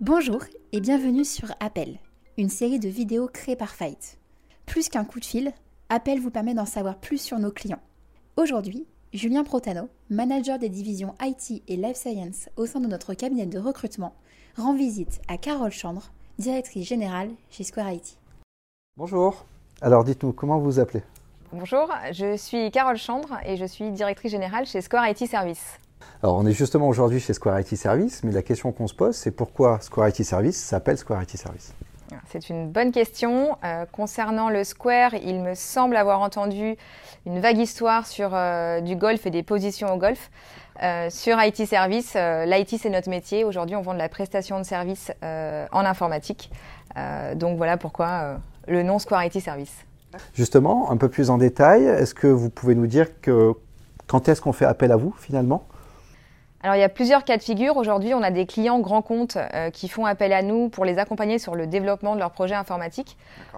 Bonjour et bienvenue sur Appel, une série de vidéos créées par Fight. Plus qu'un coup de fil, Appel vous permet d'en savoir plus sur nos clients. Aujourd'hui, Julien Protano, manager des divisions IT et Life Science au sein de notre cabinet de recrutement, rend visite à Carole Chandre, directrice générale chez Square IT. Bonjour. Alors dites-nous, comment vous vous appelez? Bonjour, je suis Carole Chandre et je suis directrice générale chez Square IT Service. Alors on est justement aujourd'hui chez Square IT Service, mais la question qu'on se pose, c'est pourquoi Square IT Service s'appelle Square IT Service? C'est une bonne question. Euh, concernant le Square, il me semble avoir entendu une vague histoire sur euh, du golf et des positions au golf. Euh, sur IT Service, l'IT c'est notre métier. Aujourd'hui, on vend de la prestation de services en informatique. donc voilà pourquoi le nom Square IT Service. Justement, un peu plus en détail, est-ce que vous pouvez nous dire que quand est-ce qu'on fait appel à vous finalement? Alors il y a plusieurs cas de figure. Aujourd'hui, on a des clients grands comptes euh, qui font appel à nous pour les accompagner sur le développement de leur projet informatique,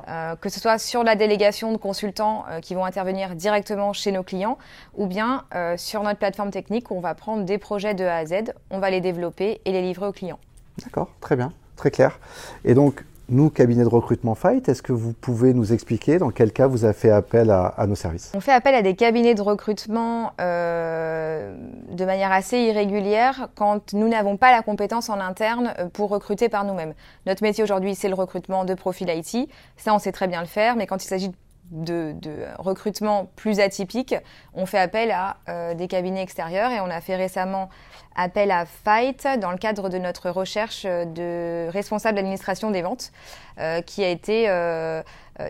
euh, que ce soit sur la délégation de consultants euh, qui vont intervenir directement chez nos clients, ou bien sur notre plateforme technique où on va prendre des projets de A à Z, on va les développer et les livrer aux clients. D'accord, très bien, très clair. Et donc nous, cabinet de recrutement Fight, est-ce que vous pouvez nous expliquer dans quel cas vous avez fait appel à, nos services? On fait appel à des cabinets de recrutement euh, de manière assez irrégulière quand nous n'avons pas la compétence en interne euh, pour recruter par nous-mêmes. Notre métier aujourd'hui, c'est le recrutement de profils IT. Ça, on sait très bien le faire, mais quand il s'agit de de, recrutement plus atypique, on fait appel à euh, des cabinets extérieurs et on a fait récemment appel à Fight dans le cadre de notre recherche de responsable d'administration des ventes euh, qui a été euh,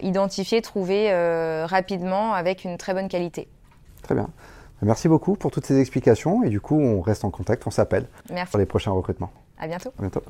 identifié, trouvé rapidement avec une très bonne qualité. Très bien. Merci beaucoup pour toutes ces explications et du coup on reste en contact, on s'appelle pour les prochains recrutements. À bientôt. À bientôt.